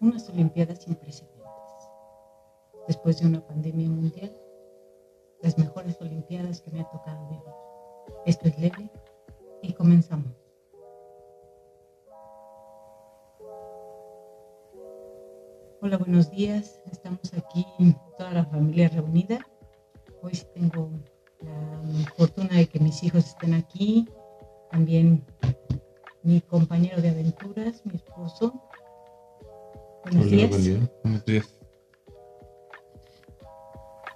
unas Olimpiadas sin precedentes. Después de una pandemia mundial, las mejores Olimpiadas que me ha tocado vivir. Esto es leve y comenzamos. Hola, buenos días. Estamos aquí, toda la familia reunida. Hoy tengo la fortuna de que mis hijos estén aquí. También mi compañero de aventuras, mi esposo. Buenos Hola, días. buen día. Buenos días.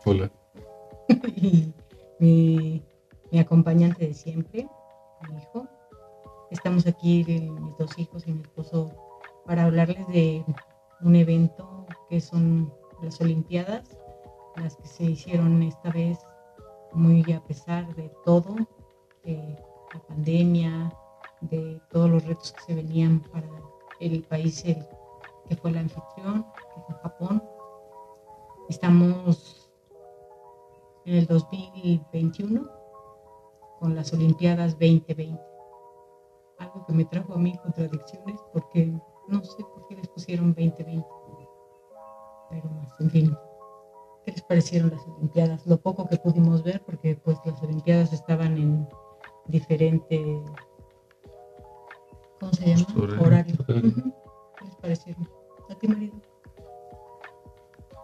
Hola. mi, mi acompañante de siempre, mi hijo. Estamos aquí, eh, mis dos hijos y mi esposo, para hablarles de un evento que son las Olimpiadas, las que se hicieron esta vez muy a pesar de todo, de la pandemia, de todos los retos que se venían para el país el, que fue el anfitrión, que fue Japón. Estamos en el 2021 con las Olimpiadas 2020. Algo que me trajo a mí contradicciones porque no sé por qué les pusieron 2020. Pero más, en fin. ¿Qué les parecieron las Olimpiadas? Lo poco que pudimos ver porque pues las Olimpiadas estaban en diferente ¿cómo se llama? Horario. ¿Qué les parecieron? ¿A ti, marido?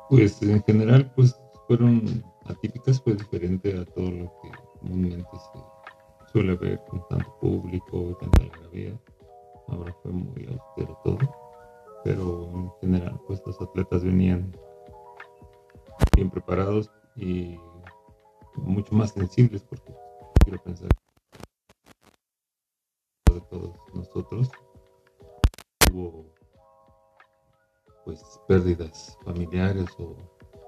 Pues en general, pues fueron atípicas, fue diferente a todo lo que comúnmente se suele ver con tanto público tanta algarabía. Ahora fue muy austero todo, pero en general, pues los atletas venían bien preparados y mucho más sensibles, porque quiero pensar de todos nosotros pérdidas familiares o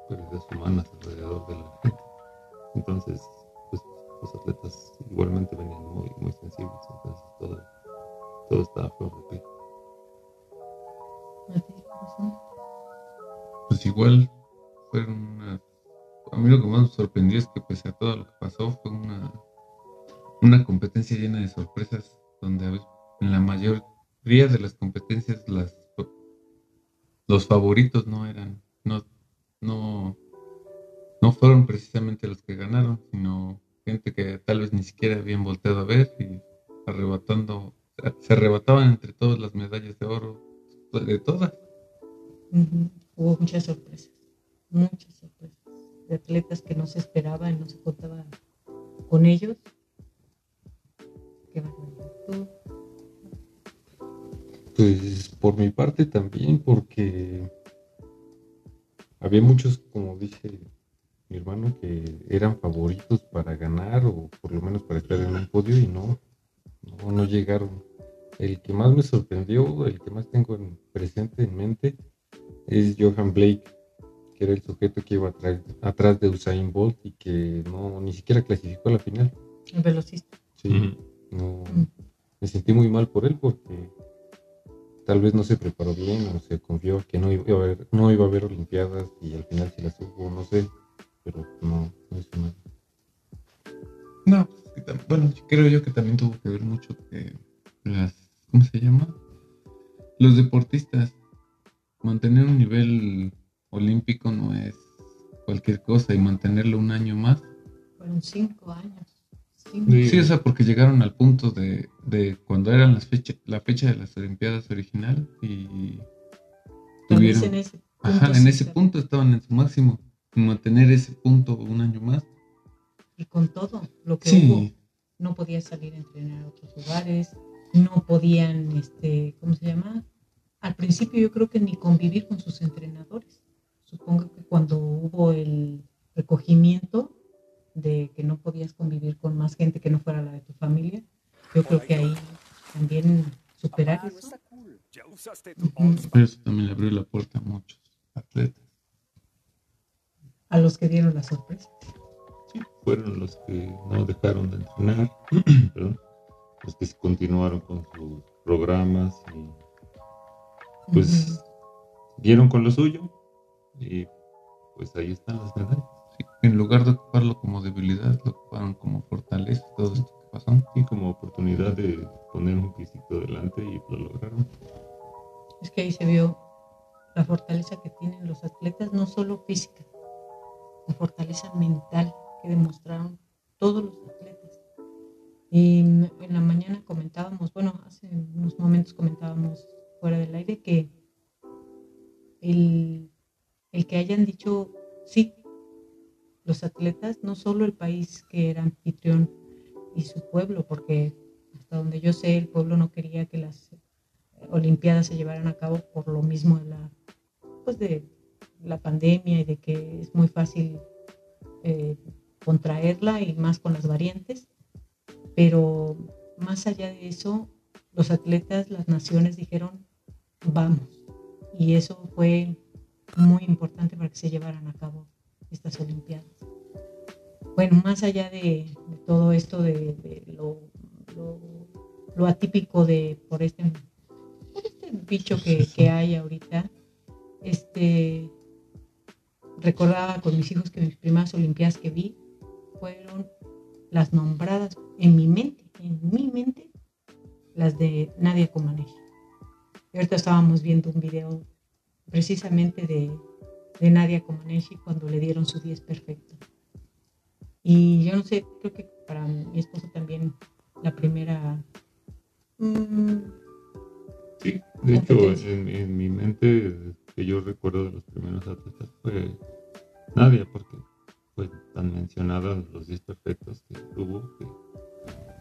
pérdidas humanas alrededor de la gente. Entonces, pues los atletas igualmente venían muy, muy sensibles, entonces todo, todo estaba a flor de piel. ¿A ti, corazón? Pues igual fueron una... A mí lo que más me sorprendió es que pese a todo lo que pasó fue una, una competencia llena de sorpresas donde a veces, en la mayoría de las competencias las los favoritos no eran no no no fueron precisamente los que ganaron sino gente que tal vez ni siquiera habían volteado a ver y arrebatando se arrebataban entre todas las medallas de oro de todas. Hubo muchas sorpresas, muchas sorpresas de atletas que no se esperaban, no se contaba con ellos. Qué. Pues por mi parte también, porque había muchos, como dice mi hermano, que eran favoritos para ganar o por lo menos para estar en un podio y no, no, no llegaron. El que más me sorprendió, el que más tengo en- presente en mente, es Johan Blake, que era el sujeto que iba atrás, atrás de Usain Bolt y que no ni siquiera clasificó a la final. el velocista. Sí, no, Mm. me sentí muy mal por él porque tal vez no se preparó bien o se confió que no iba a haber, no iba a haber olimpiadas y al final se las hubo, no sé, pero no, no hizo nada. No, pues es que tam- bueno, yo creo yo que también tuvo que ver mucho que las, ¿cómo se llama? Los deportistas, mantener un nivel olímpico no es cualquier cosa y mantenerlo un año más. Fueron cinco años. Sí. Sí, o sea, porque llegaron al punto de, de cuando eran las fecha, la fecha de las Olimpiadas original y tuvieron, en ese punto. ajá, en sí, ese claro. punto estaban en su máximo. Mantener ese punto un año más. Y con todo lo que Sí. hubo, no podían salir a entrenar a otros lugares, no podían, este, ¿cómo se llama? Al principio yo creo que ni convivir con sus entrenadores. Supongo que cuando hubo el recogimiento de que no podías convivir con más gente que no fuera la de tu familia, yo creo que ahí también superar no eso. eso también le abrió la puerta a muchos atletas. a los que dieron la sorpresa. Sí, fueron los que no dejaron de entrenar, perdón, los que continuaron con sus programas y pues dieron con lo suyo y pues ahí están las medallas. En lugar de ocuparlo como debilidad, lo ocuparon como fortaleza y todo esto que pasó. Y como oportunidad de poner un pisito delante y lo lograron. Es que ahí se vio la fortaleza que tienen los atletas, no solo física, la fortaleza mental que demostraron todos los atletas. Y en la mañana comentábamos, bueno, hace unos momentos comentábamos fuera del aire que el, el que hayan dicho sí, los atletas, no solo el país que era anfitrión y su pueblo, porque hasta donde yo sé, el pueblo no quería que las Olimpiadas se llevaran a cabo por lo mismo de la, pues de la pandemia y de que es muy fácil eh, contraerla y más con las variantes. Pero más allá de eso, los atletas, las naciones dijeron, vamos. Y eso fue muy importante para que se llevaran a cabo estas Olimpiadas. Bueno, más allá de, todo esto, de, lo, lo, atípico de por este bicho que, hay ahorita, este, recordaba con mis hijos que mis primeras Olimpiadas que vi fueron las nombradas en mi mente, en mi mente, las de Nadia Comaneci. Y ahorita estábamos viendo un video precisamente de, de Nadia Comaneci cuando le dieron su 10 perfecto. Y yo no sé, creo que para mi esposo también la primera mm, Sí, de hecho, en, mi mente, que yo recuerdo de los primeros atletas fue Nadia, porque fue tan mencionada los 10 perfectos que tuvo, que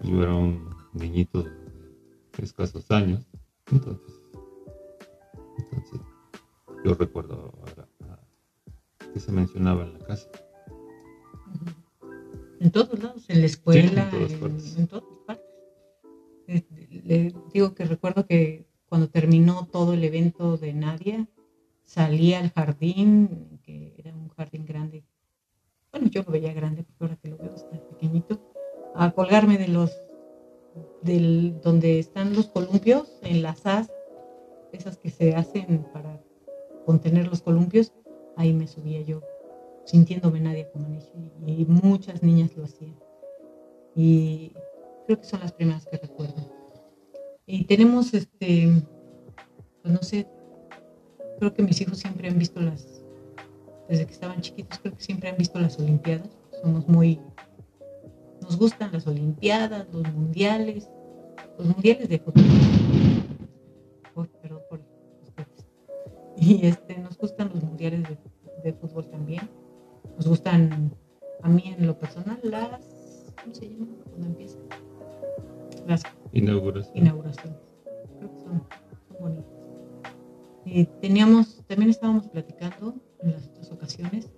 yo era un niñito de escasos años, entonces, entonces yo recuerdo que se mencionaba en la casa. En todos lados, en la escuela, en, todas partes. Le digo que recuerdo que cuando terminó todo el evento de Nadia, salí al jardín, que era un jardín grande. Bueno, yo lo veía grande porque ahora que lo veo está pequeñito. A colgarme de los, del, donde están los columpios, en las as, esas que se hacen para contener los columpios, ahí me subía yo, sintiéndome Nadia como y muchas niñas lo hacían. Y creo que son las primeras que recuerdo. Y tenemos, este, pues no sé, creo que mis hijos siempre han visto las, desde que estaban chiquitos, creo que siempre han visto las Olimpiadas. Somos muy, nos gustan las Olimpiadas, los mundiales, los mundiales de fútbol. perdón por y este, nos gustan los mundiales de, de, fútbol también. Nos gustan, a mí en lo personal, las, ¿cómo se llama? Cuando empiezan. Las Inauguración. Inauguraciones. Creo que son, bonitas. Y teníamos, también estábamos platicando en las otras ocasiones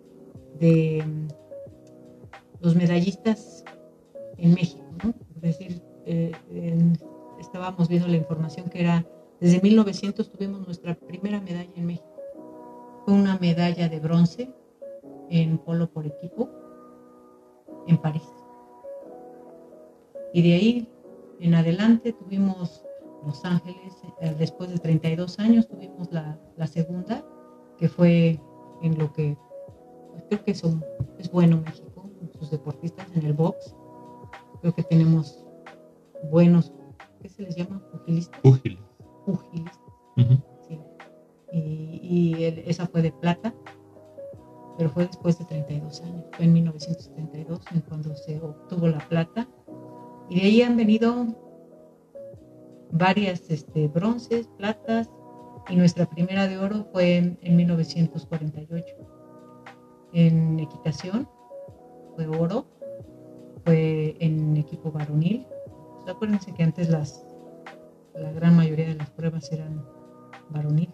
de mm, los medallistas en México, ¿no? Es decir, eh, estábamos viendo la información que era, desde 1900 tuvimos nuestra primera medalla en México. Fue una medalla de bronce en polo por equipo en París. Y de ahí en adelante tuvimos Los Ángeles, eh, después de 32 años tuvimos la, segunda, que fue en lo que pues, creo que son, es bueno México, sus deportistas en el box. Creo que tenemos buenos, ¿qué se les llama? Pugilistas. Pugilistas. Pugilistas. Y, esa fue de plata, pero fue después de 32 años, fue en 1972, en cuando se obtuvo la plata y de ahí han venido varias este, bronces, platas, y nuestra primera de oro fue en, 1948. En equitación fue oro, fue en equipo varonil. acuérdense que antes las, la gran mayoría de las pruebas eran varoniles.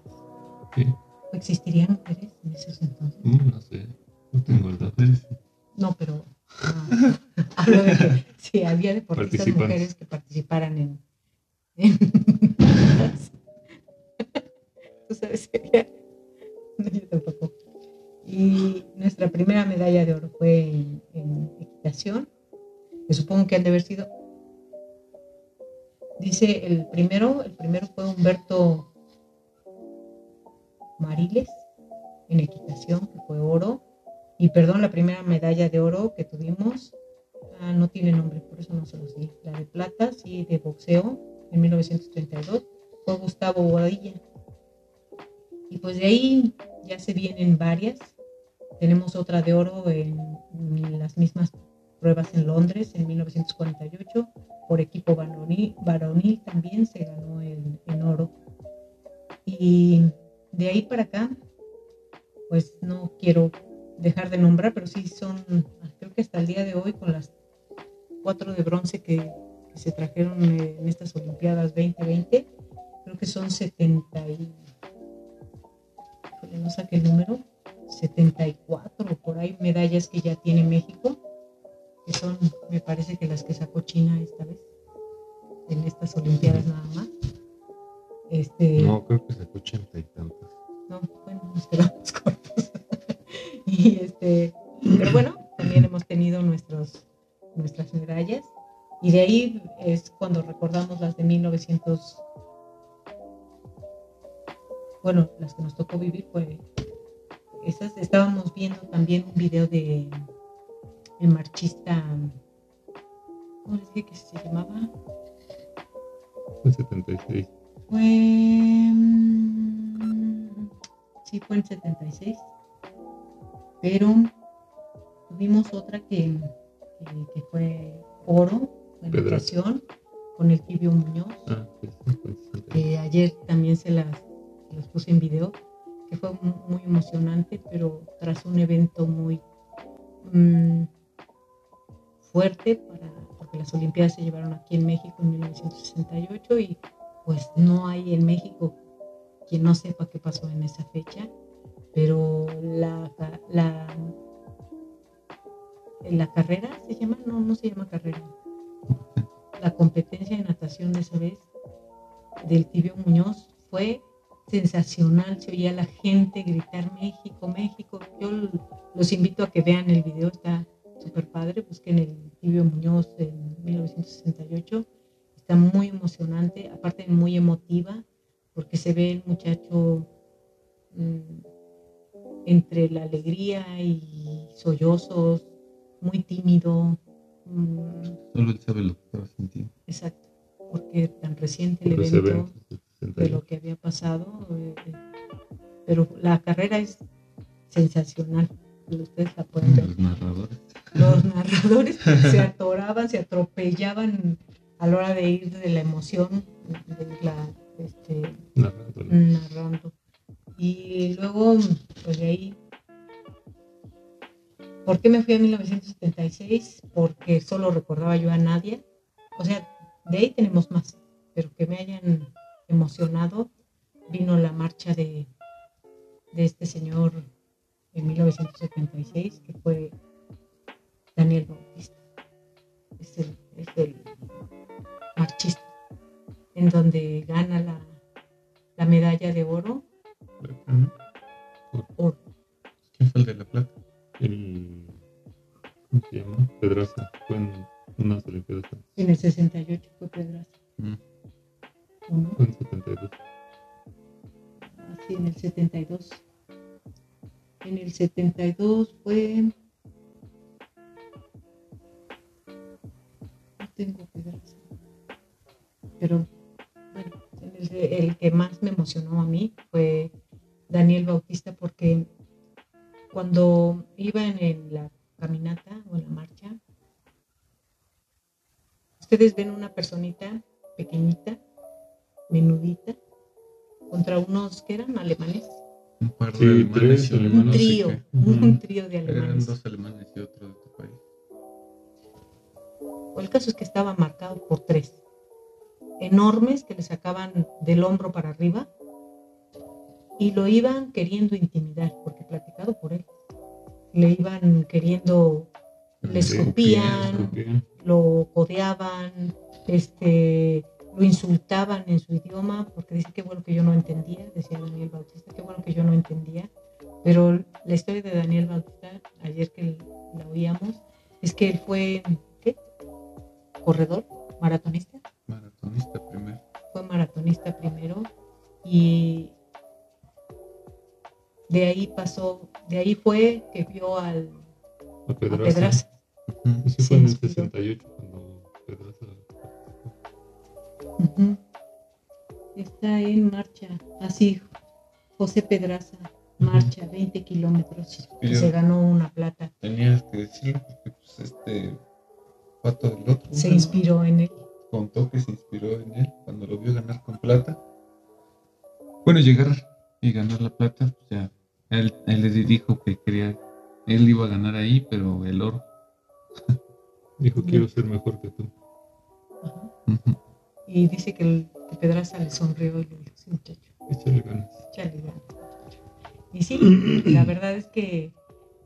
Sí. ¿Existirían mujeres en esos entonces? Mm, no sé, no tengo el dato. No, pero hablo de que sí, había deportistas mujeres que participaran en. Tú sabes, sería. No, yo tampoco. Y nuestra primera medalla de oro fue en, equitación, que supongo que han de haber sido. Dice el primero, el primero fue Humberto Mariles en equitación, que fue oro. Y perdón, la primera medalla de oro que tuvimos ah, no tiene nombre, por eso no se los di. La de plata, sí, de boxeo, en 1932, fue Gustavo Boadilla. Y pues de ahí ya se vienen varias. Tenemos otra de oro en, las mismas pruebas en Londres en 1948. Por equipo varonil, también se ganó en, en oro. Y de ahí para acá, pues no quiero dejar de nombrar, pero sí son, creo que hasta el día de hoy, con las cuatro de bronce que, se trajeron en estas Olimpiadas 2020, creo que son 70 y, no saqué el número, 74 por ahí medallas que ya tiene México, que son, me parece que las que sacó China esta vez, en estas Olimpiadas nada más. Este, no, creo que sacó 80 y tantas. No, bueno, nos quedamos cortos. y este, pero bueno, también hemos tenido nuestros, nuestras medallas. Y de ahí es cuando recordamos las de 1900. Bueno, las que nos tocó vivir fue esas. Estábamos viendo también un video de el marchista. ¿Cómo les dije que se llamaba? En 76. Fue. Mm, sí, fue en 76 pero tuvimos otra que, que, fue oro en educación con el Tibio Muñoz. Ah, ayer también se las, puse en video, que fue muy emocionante, pero tras un evento muy mm, fuerte, para, porque las Olimpiadas se llevaron aquí en México en 1968 y pues no hay en México quien no sepa qué pasó en esa fecha pero la, la, la carrera se llama, no, no se llama carrera. La competencia de natación de esa vez del Tibio Muñoz fue sensacional, se oía la gente gritar México, México. Yo los invito a que vean el video, está súper padre, busquen el Tibio Muñoz en 1968, está muy emocionante, aparte muy emotiva, porque se ve el muchacho mm, entre la alegría y sollozos, muy tímido. Mm. Solo él sabe lo que estaba sintiendo. Exacto, porque tan reciente el evento de lo que había pasado, eh, pero la carrera es sensacional. Ustedes la pueden ver. Los narradores. Los narradores se atoraban, se atropellaban a la hora de ir de la emoción de la este, narrando. Y luego, pues de ahí, ¿por qué me fui a 1976? Porque solo recordaba yo a Nadia. O sea, de ahí tenemos más, pero que me hayan emocionado. Vino la marcha de, de este señor en 1976, que fue Daniel Bautista. Es el, es el marchista, en donde gana la, la medalla de oro ¿Quién fue el de la plata? El. ¿Cómo se llama? Pedraza. Fue en unas Olimpiadas. En el 68 fue Pedraza. Mm. Fue en el 72. Ah, sí, en el 72. En el 72 fue. No tengo Pedraza. Pero bueno, el, el que más me emocionó a mí fue Daniel Bautista porque cuando iba en la caminata o en la marcha, ustedes ven una personita pequeñita, menudita, contra unos que eran alemanes. Un par de alemanes y un trío, un trío de alemanes. Eran dos alemanes y otro de tu país. O el caso es que estaba marcado por tres enormes que le sacaban del hombro para arriba y lo iban queriendo intimidar, porque platicado por él. Le iban queriendo, le escupían, lo codeaban, este, lo insultaban en su idioma, porque dice que bueno que yo no entendía, decía Daniel Bautista, qué bueno que yo no entendía. Pero la historia de Daniel Bautista, ayer que la oíamos, es que él fue, ¿qué? Corredor, maratonista. Maratonista primero. Fue maratonista primero y de ahí pasó, de ahí fue que vio al a Pedraza. Ese fue en el 68 cuando Pedraza. Está en marcha, así, José Pedraza marcha 20 kilómetros y se ganó una plata. Tenías que decirlo porque pues este pato del otro. Se inspiró en él. Contó que se inspiró en él cuando lo vio ganar con plata. Bueno, llegar y ganar la plata, pues ya él, él le dijo que quería, él iba a ganar ahí, pero el oro. Dijo, quiero ser mejor que tú. Y dice que, el, que Pedraza le sonrió y le dijo, sí, muchacho. Échale ganas. Échale ganas. Y sí, la verdad es que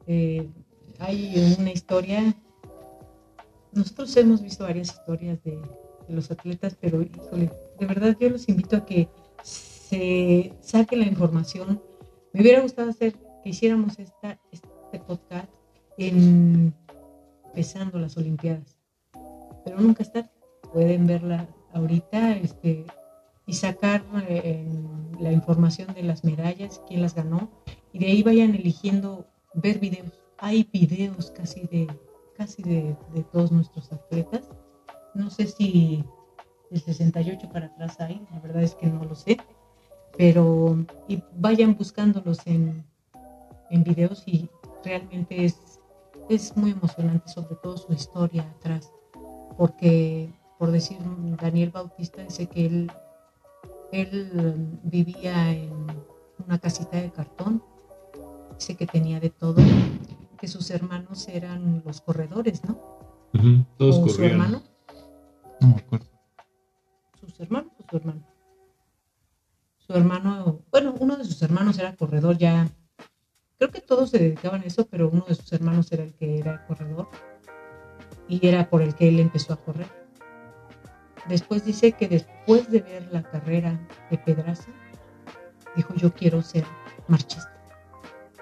eh, hay una historia. Nosotros hemos visto varias historias de, de, los atletas, pero de verdad yo los invito a que se saque la información. Me hubiera gustado hacer que hiciéramos esta, este podcast en, empezando las Olimpiadas, pero nunca está. Pueden verla ahorita este, y sacar eh, la información de las medallas, quién las ganó, y de ahí vayan eligiendo ver videos. Hay videos casi de casi de todos nuestros atletas. No sé si del 68 para atrás hay, la verdad es que no lo sé, pero y vayan buscándolos en, en videos y realmente es, es muy emocionante, sobre todo su historia atrás, porque por decir Daniel Bautista dice que él, él vivía en una casita de cartón dice que tenía de todo, que sus hermanos eran los corredores, ¿no? Uh -huh. Todos o corrían. su hermano. No me acuerdo. ¿Sus hermanos o su hermano? Su hermano, bueno, uno de sus hermanos era corredor ya. Creo que todos se dedicaban a eso, pero uno de sus hermanos era el que era corredor. Y era por el que él empezó a correr. Después dice que después de ver la carrera de Pedraza, dijo yo quiero ser marchista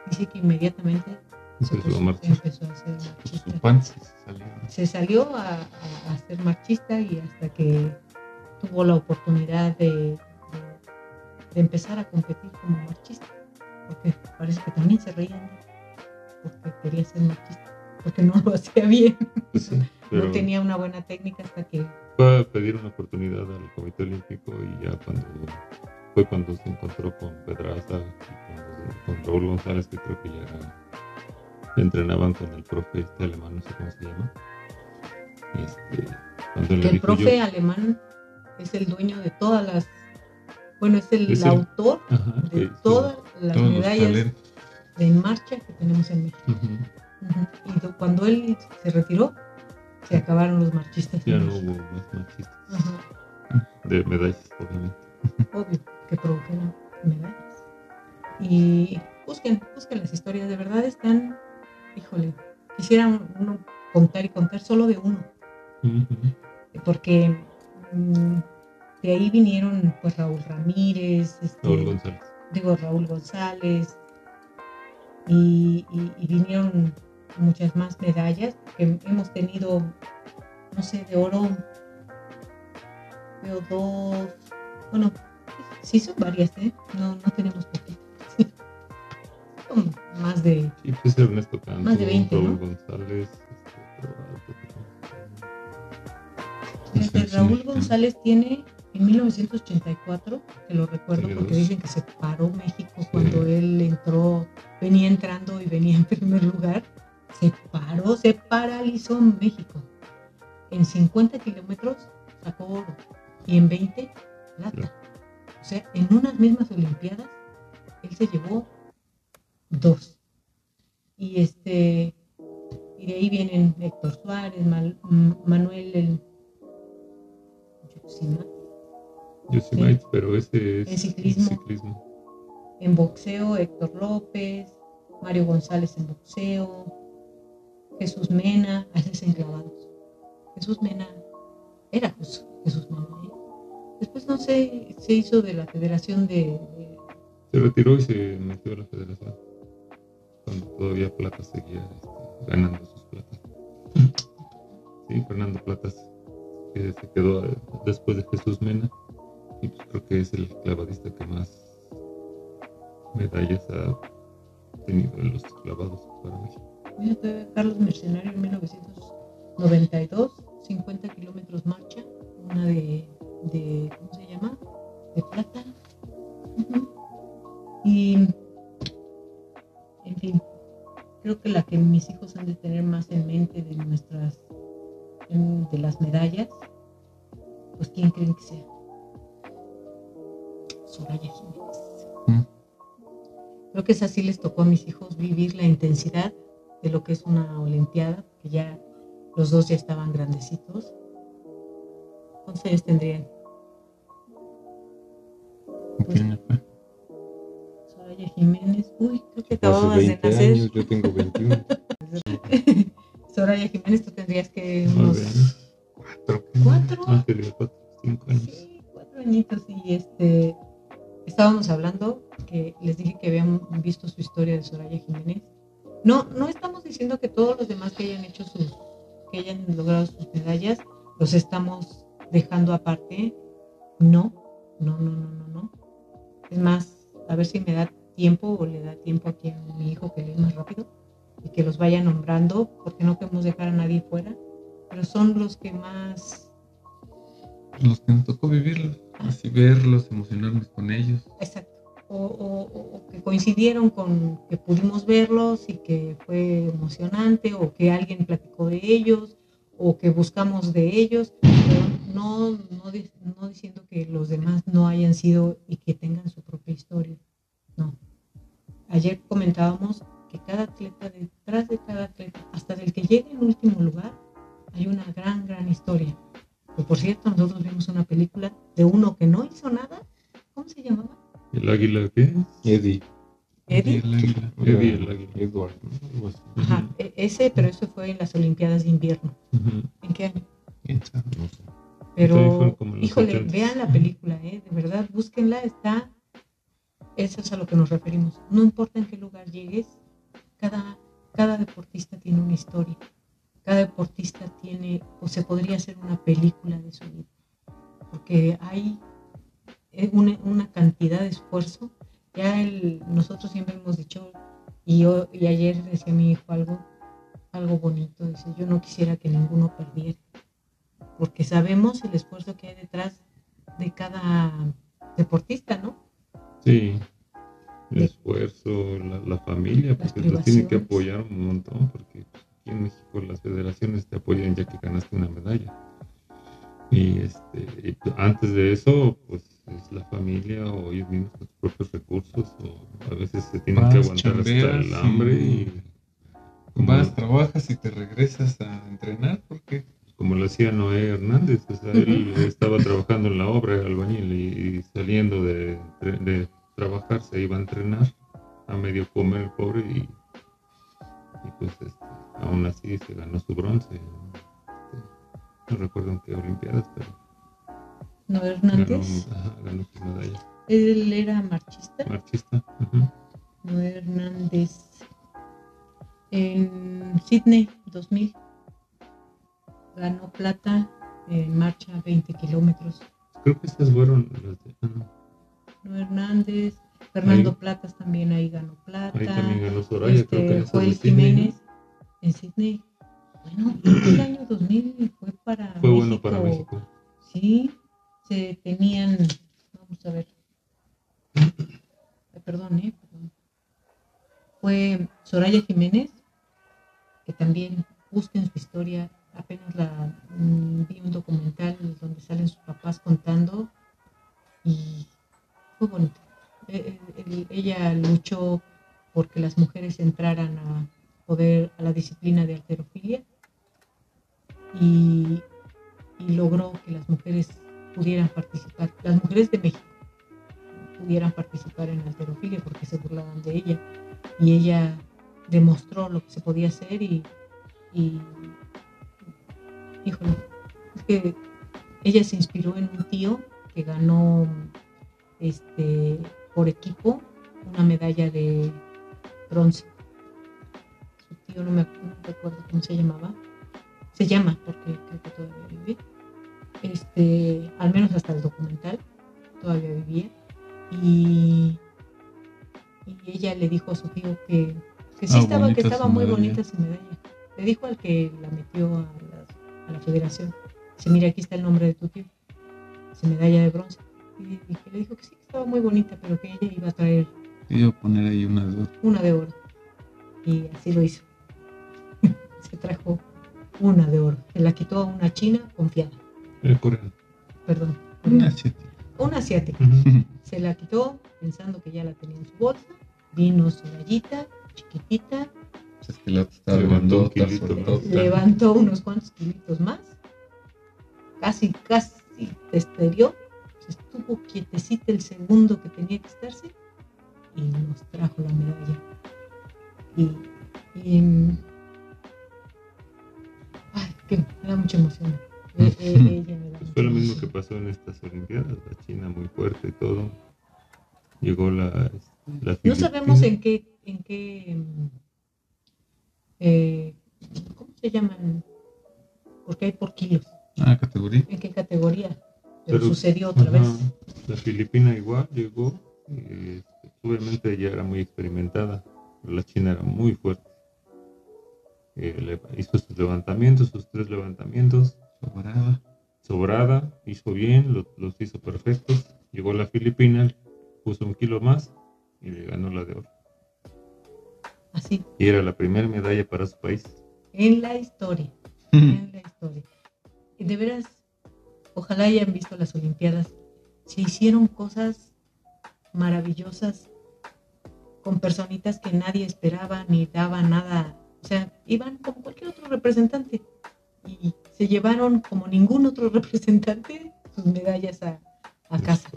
dice que inmediatamente se, puso, a, marchar. empezó a ser marchista. Su pan se salió. Se salió a, a, a, ser marchista y hasta que tuvo la oportunidad de, de, de, empezar a competir como marchista, porque parece que también se reían porque quería ser marchista, porque no lo hacía bien, pues sí, no tenía una buena técnica hasta que fue a pedir una oportunidad al Comité Olímpico y ya cuando fue cuando se encontró con Pedraza y con, con Raúl González, que creo que ya entrenaban con el profe este alemán, no sé cómo se llama. Este, cuando que le el dijo profe yo, alemán es el dueño de todas las, bueno, es el Es el- autor ajá, de todas las medallas de en marcha que tenemos en México. Ujú. Y do- cuando él se retiró, se acabaron los marchistas. ya en no México. hubo más machistas Ajá. de medallas, obviamente. obvio, que produjeron medallas. Y busquen, busquen las historias, de verdad están, híjole, quisiera uno contar y contar solo de uno, porque mm, de ahí vinieron pues Raúl Ramírez, este, Raúl González. digo Raúl González, y, y- y vinieron muchas más medallas, que hemos tenido, no sé, de oro, veo dos, bueno, sí son varias, ¿eh? No, no tenemos poquitas. Más de, Sí, pues Ernesto Canto, Más de 20, Raúl ¿no? González. Este, Raúl sí. González tiene en 1984, que lo recuerdo porque dicen que se paró México cuando él entró, venía entrando y venía en primer lugar, se paró, se paralizó México. En 50 kilómetros sacó oro y en 20 plata. O sea, en unas mismas Olimpiadas, él se llevó dos. Y este y de ahí vienen Héctor Suárez, Mal- Manuel el Yosemite, pero ese es En ciclismo. ciclismo. en boxeo Héctor López, Mario González en boxeo, Jesús Mena, a veces en clavados. Jesús Mena era Jesús, Jesús Mena. ¿eh? Después no sé, se hizo de la Federación de, de- Se retiró y se metió a la federación. Cuando todavía Plata seguía este, ganando sus platas. Sí, Fernando Platas, que se quedó eh, después de Jesús Mena. Y pues creo que es el clavadista que más medallas ha tenido en los clavados para México. Carlos Mercenario en 1992, 50 kilómetros marcha, una de, de, ¿cómo se llama? De plata. Y, creo que la que mis hijos han de tener más en mente de nuestras, de las medallas, pues ¿quién creen que sea? Soraya Jiménez. Mm. Creo que es así les tocó a mis hijos vivir la intensidad de lo que es una olimpiada, que ya los dos ya estaban grandecitos. ¿Cuántos años tendrían? Pues, ¿Quién fue? Soraya Jiménez, uy, creo que acababas de 20 nacer. años, yo tengo 21. Soraya Jiménez, tú tendrías que unos. Cuatro. cuatro, Ah, te digo, cuatro, cinco años. sí, cuatro añitos y este estábamos hablando que les dije que habían visto su historia de Soraya Jiménez. No, no estamos diciendo que todos los demás que hayan hecho sus, que hayan logrado sus medallas, los estamos dejando aparte. No, no, no, no, no, no. Es más, a ver si me da tiempo o le da tiempo aquí a mi hijo que lee más rápido y que los vaya nombrando, porque no queremos dejar a nadie fuera, pero son los que más Los que nos tocó vivirlos, así verlos, emocionarnos con ellos. Exacto. O, o- que coincidieron con que pudimos verlos y que fue emocionante, o que alguien platicó de ellos, o que buscamos de ellos, pero no, no diciendo que los demás no hayan sido y que tengan su propia historia. No. Ayer comentábamos que cada atleta, detrás de cada atleta, hasta del que llegue en último lugar, hay una gran, gran historia. Que por cierto, nosotros vimos una película de uno que no hizo nada. ¿Cómo se llamaba? ¿El águila qué? Eddie. Eddie. el águila. Eddie, el águila. Edward. Ajá, e- ese, pero eso fue en las Olimpiadas de invierno. Ujú. ¿En qué año? Pero, híjole, 80s. vean la película, ¿eh? de verdad, búsquenla, está, eso es a lo que nos referimos. No importa en qué lugar llegues, cada, cada deportista tiene una historia, cada deportista tiene, o se podría hacer una película de su vida, porque hay eh, una, una cantidad de esfuerzo. Ya el, nosotros siempre hemos dicho, y, yo, y ayer decía mi hijo algo, algo bonito, dice, yo no quisiera que ninguno perdiera porque sabemos el esfuerzo que hay detrás de cada deportista, ¿no? Sí. El De- esfuerzo, la, la familia, Las porque los tienen que apoyar un montón, porque aquí en México las federaciones te apoyan ya que ganaste una medalla. Y este, y antes de eso, pues es la familia o ellos mismos con sus propios recursos, o a veces se tienen Vas, que aguantar hasta el hambre y- y como, Vas, trabajas y te regresas a entrenar porque como lo hacía Noé Hernández, o sea, él estaba trabajando en la obra, albañil, y, y saliendo de, de trabajar se iba a entrenar, a medio comer el pobre, y, y pues este, aún así se ganó su bronce. Este, no recuerdo en qué Olimpiadas, pero No ganó, Hernández, ajá, ganó su medalla. él era marchista. Marchista. ujú. No Hernández. En Sydney 2000 ganó plata en marcha 20 kilómetros. Creo que estas fueron las de... ah, no, Hernández, Fernando Ahí. Platas también ahí ganó plata. ahí también ganó Soraya, creo que este, en esas Joel. Jiménez en Sydney. Bueno, creo que el año 2000 fue para Fue bueno para México. Sí, se tenían, vamos a ver. Perdón, eh, perdón. Fue Soraya Jiménez, que también busquen su historia. Apenas la mm, vi un documental donde salen sus papás contando y fue bonito. Eh, el- ella luchó porque las mujeres entraran a poder a la disciplina de alterofilia y, y logró que las mujeres pudieran participar, las mujeres de México pudieran participar en alterofilia porque se burlaban de ella y ella demostró lo que se podía hacer y, y híjole, es que ella se inspiró en un tío que ganó este por equipo una medalla de bronce. Su tío no me no recuerdo cómo se llamaba. Se llama, porque creo que todavía vive. Este, al menos hasta el documental, todavía vivía. Y, y ella le dijo a su tío que, que sí Ah, estaba, que estaba muy medalla. bonita su medalla. Le dijo al que la metió a la, a la federación. Dice, mira, aquí está el nombre de tu tío. Dice, medalla de bronce. Que le dijo que sí, que estaba muy bonita, pero que ella iba a traer Y yo poner ahí una de oro. Una de oro. Y así lo hizo. Se trajo una de oro. Se la quitó a una china confiada. El coreano. Perdón. Una asiática. Una asiática. Se la quitó pensando que ya la tenía en su bolsa. Vino su gallita, chiquitita. Es que la Levantó. Levantó unos cuantos kilitos más. Casi, casi desterió. Se estuvo quietecita el segundo que tenía que estarse. Y nos trajo la medalla. Y, y, mm, ay, que me da mucha emoción. Eh, eh, ella me da Pues fue lo mismo que pasó en estas Olimpiadas. La China muy fuerte y todo. Llegó la, la No sabemos en qué, en qué, mm, eh, ¿cómo se llaman? Porque hay por kilos. Ah, categoría. ¿En qué categoría? Pero, sucedió otra Ajá. vez. La Filipina igual llegó. eh, obviamente ella era muy experimentada. pero La China era muy fuerte. Eh, le- hizo sus levantamientos, sus tres levantamientos. Sobrada. Sobrada, hizo bien, lo- los hizo perfectos. Llegó la Filipina, puso un kilo más y le ganó la de oro. Así, Y era la primera medalla para su país. en la historia. En la historia. Y de veras, ojalá hayan visto las Olimpiadas. Se hicieron cosas maravillosas con personitas que nadie esperaba ni daba nada. O sea, iban como cualquier otro representante. Y se llevaron como ningún otro representante sus medallas a, casa.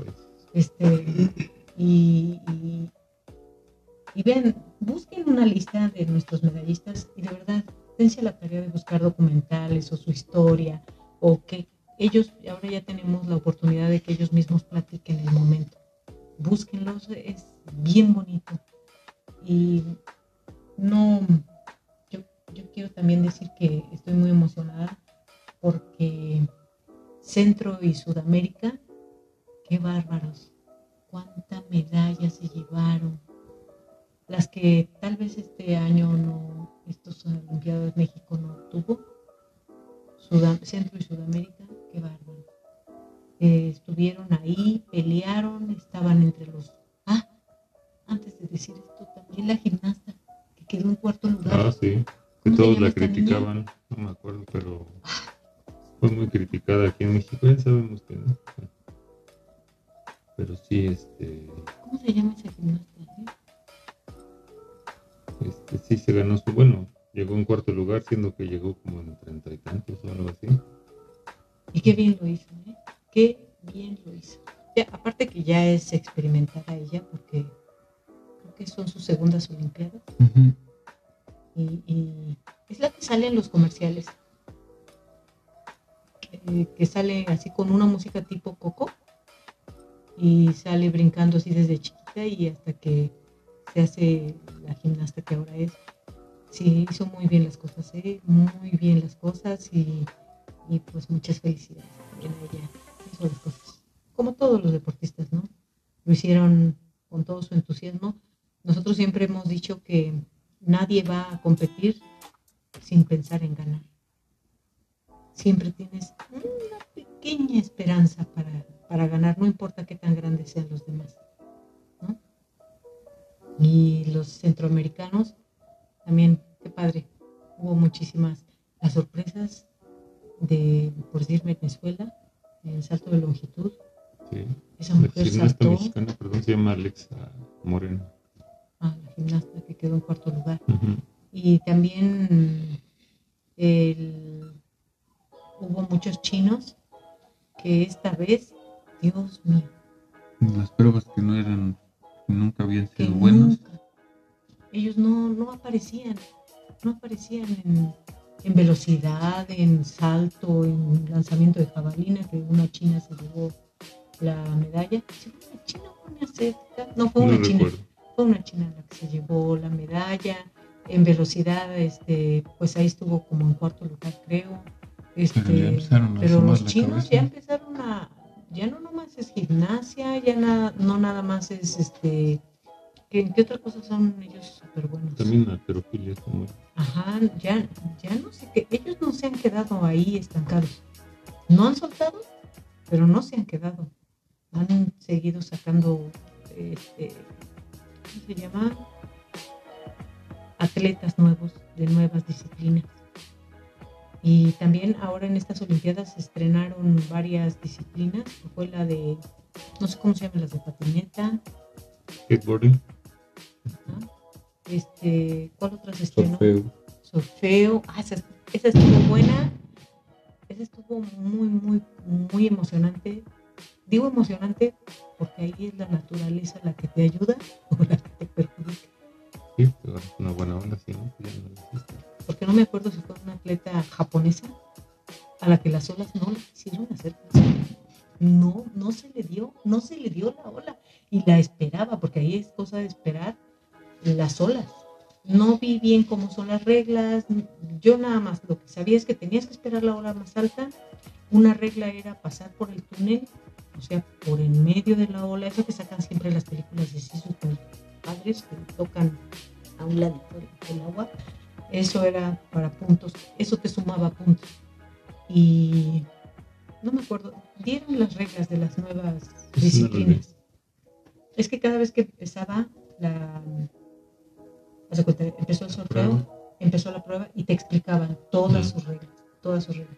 Este, y, y, y vean, busquen una lista de nuestros medallistas y de verdad, dense la tarea de buscar documentales o su historia o que ellos, ahora ya tenemos la oportunidad de que ellos mismos platiquen el momento. Búsquenlos, es bien bonito. Y no, yo, quiero también decir que estoy muy emocionada porque Centro y Sudamérica Qué bárbaros. Cuánta medallas se llevaron. Las que tal vez este año no, estos Olimpiadas México no tuvo. Sudam- Centro y Sudamérica, qué bárbaro. Eh, estuvieron ahí, pelearon, estaban entre los. Ah, antes de decir esto, también la gimnasta, que quedó en cuarto lugar. Ah, sí. Que ¿Cómo se todos la niña? criticaban. No me acuerdo, pero fue muy criticada aquí en México. Ya sabemos que no. Pero sí, este, ¿Cómo se llama esa gimnasta? eh? este, sí se ganó su. Bueno, llegó en cuarto lugar, siendo que llegó como en treinta y tantos o algo así. Y qué bien lo hizo, ¿eh? Qué bien lo hizo. Ya, aparte que ya es experimentada ella, porque creo que son sus segundas Olimpiadas, y, y es la que sale en los comerciales, que, que sale así con una música tipo Coco, y sale brincando así desde chiquita y hasta que se hace la gimnasta que ahora es. Sí, hizo muy bien las cosas, ¿eh? Muy bien las cosas y, pues muchas felicidades también ella. Hizo las cosas. Como todos los deportistas, ¿no? Lo hicieron con todo su entusiasmo. Nosotros siempre hemos dicho que nadie va a competir sin pensar en ganar. Siempre tienes una pequeña esperanza para, para ganar, no importa qué tan grandes sean los demás. ¿no? Y los centroamericanos también, qué padre. Hubo muchísimas las sorpresas de, por decir, Venezuela, en salto de longitud. Sí. Esa La mujer gimnasta saltó mexicana, perdón, se llama Alexa Moreno. a la gimnasta que quedó en cuarto lugar. Ujú. Y también el- hubo muchos chinos que esta vez, Dios mío, Las pruebas que no eran, que nunca habían que sido buenas. nunca, ellos no, no aparecían, no aparecían en, en velocidad, en salto, en lanzamiento de jabalina, que una china se llevó la medalla. ¿Sí fue una china o una asiática? No, fue No una china. recuerdo. fue una china la que se llevó la medalla en velocidad este pues ahí estuvo como en cuarto lugar creo este Pero los chinos cabeza. ya empezaron a ya no nomás es gimnasia ya na- no nada más es este ¿qué, en qué otra cosa son ellos súper buenos También alterofilia es muy. ajá ya ya no sé qué ellos no se han quedado ahí estancados no han soltado pero no se han quedado han seguido sacando este, ¿cómo se llama? Atletas nuevos de nuevas disciplinas. Y también ahora en estas Olimpiadas se estrenaron varias disciplinas, fue la de, no sé cómo se llaman, las de patineta. Skateboarding. Este, ¿Cuál otra se estrenó? Sorfeo. Ah, esa, esa estuvo buena. Esa estuvo muy, muy, muy emocionante. Digo emocionante porque ahí es la naturaleza la que te ayuda o la que te perjudica. Sí, pero una buena onda, sí, ¿no? Ya no existe. porque no me acuerdo si fue una atleta japonesa a la que las olas no le quisieron hacer caso. No, no se le dio, no se le dio la ola y la esperaba, porque ahí es cosa de esperar las olas. No vi bien cómo son las reglas, yo nada más lo que sabía es que tenías que esperar la ola más alta. Una regla era pasar por el túnel, o sea, por en medio de la ola, eso que sacan siempre las películas de sus padres que tocan a un ladito del agua eso era para puntos, eso te sumaba puntos. Y no me acuerdo, dieron las reglas de las nuevas disciplinas. Es que cada vez que empezaba la... cuenta, Empezó el sorteo, empezó la prueba y te explicaban todas sus reglas, todas sus reglas.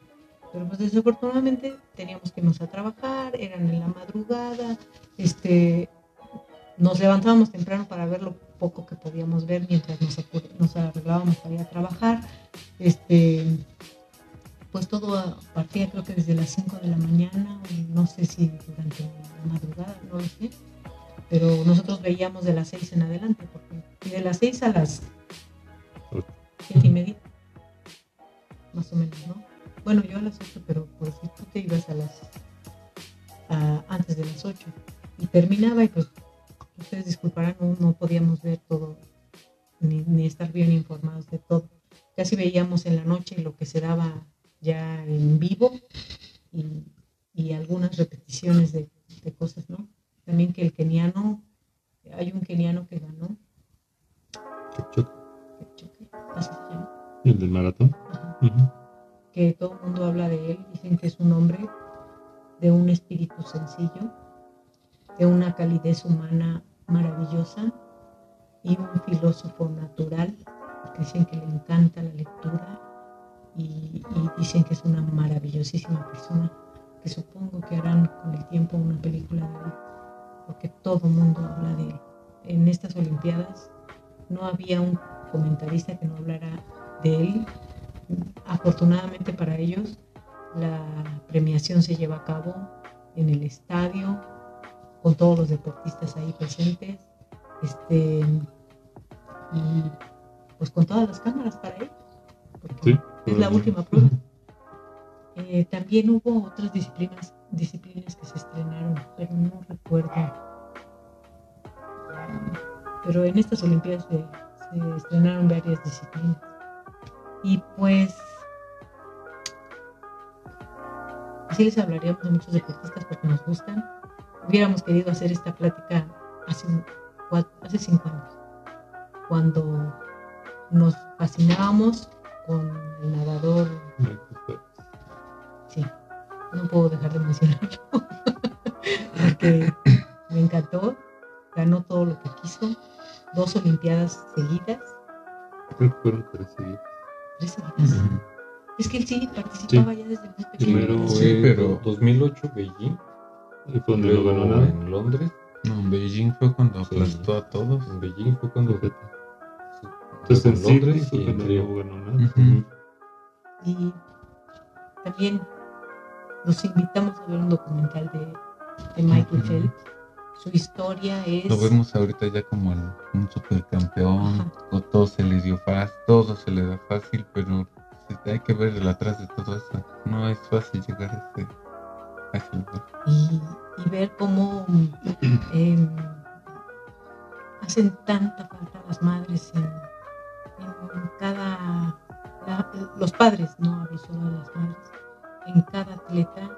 Pero pues desafortunadamente teníamos que irnos a trabajar, eran en la madrugada, este, nos levantábamos temprano para ver lo poco que podíamos ver mientras nos, nos arreglábamos para ir a trabajar. Este, pues todo partía creo que desde las 5 de la mañana, no sé si durante la madrugada, no lo sé. Pero nosotros veíamos de las 6 en adelante, porque y de las 6 a las Ocho. 7 y media, más o menos, ¿no? Bueno, yo a las 8, pero por si tú te ibas a las a- antes de las 8 y terminaba y pues ustedes disculparán, no, no podíamos ver todo ni, ni estar bien informados de todo. Casi veíamos en la noche lo que se daba ya en vivo y, y algunas repeticiones de, de cosas, ¿no? También que el keniano, hay un keniano que ganó, Kipchoge. Kipchoge, así se llama, El del maratón. que todo el mundo habla de él, dicen que es un hombre de un espíritu sencillo, de una calidez humana maravillosa y un filósofo natural, dicen que le encanta la lectura y, y dicen que es una maravillosísima persona, que supongo que harán con el tiempo una película de él, porque todo el mundo habla de él. En estas Olimpiadas no había un comentarista que no hablara de él. Afortunadamente para ellos, la premiación se lleva a cabo en el estadio, con todos los deportistas ahí presentes, este, y pues con todas las cámaras para él, porque Sí. es la última prueba. Eh, también hubo otras disciplinas, disciplinas que se estrenaron, pero no recuerdo. Pero en estas Olimpiadas se, estrenaron varias disciplinas. Y pues así les hablaríamos de muchos deportistas porque nos gustan. Hubiéramos querido hacer esta plática hace, hace cinco años, cuando nos fascinábamos con el nadador no puedo dejar de mencionarlo. Porque me encantó, ganó todo lo que quiso, dos Olimpiadas seguidas, Creo que fueron tres seguidas. tres seguidas. Es que él sí participaba ya desde muy pequeño. Primero Sí, pero- 2008 Beijing. Y fue donde no luego ganó nada. en Londres. No, en Beijing fue cuando Sí. aplastó a todos. En Beijing fue cuando Entonces en Londres fue y en cuando no ganó nada. Y también nos invitamos a ver un documental de, de Michael. Phelps. Su historia es... Lo vemos ahorita ya como el- un supercampeón, o todo se le dio fácil, todo se le da fácil, pero sí, hay que ver el atrás de todo eso. No es fácil llegar a lugar. y, y ver cómo em, hacen tanta falta las madres en, en cada la- los padres no hablo solo de las madres en cada atleta